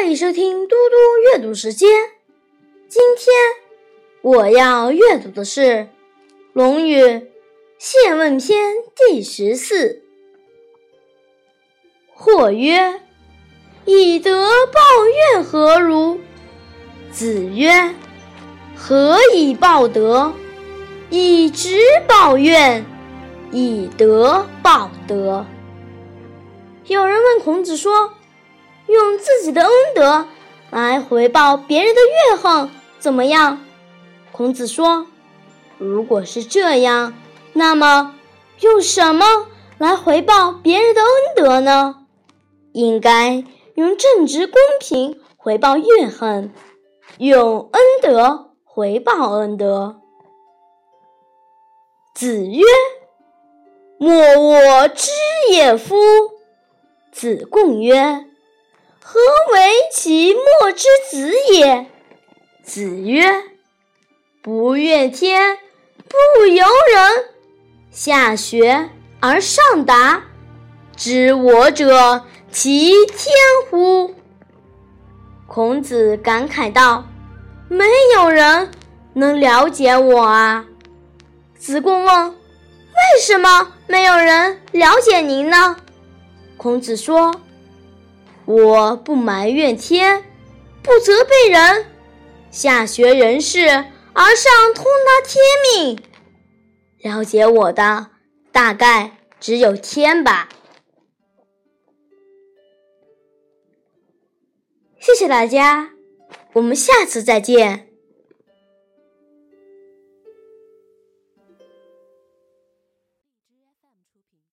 欢迎收听嘟嘟阅读时间。今天我要阅读的是《论语·宪问篇》第十四。或曰：“以德报怨，何如？”子曰：“何以报德？以直报怨，以德报德。”有人问孔子说。用自己的恩德来回报别人的怨恨，怎么样？孔子说：“如果是这样，那么用什么来回报别人的恩德呢？应该用正直公平回报怨恨，用恩德回报恩德。”子曰：“莫我知也夫。”子贡曰。其莫之子也？子曰：“不怨天，不尤人。下学而上达，知我者，其天乎？”孔子感慨道：“没有人能了解我啊！”子贡问：“为什么没有人了解您呢？”孔子说。我不埋怨天，不责备人，下学人事而上通达天命。了解我的大概只有天吧。谢谢大家，我们下次再见。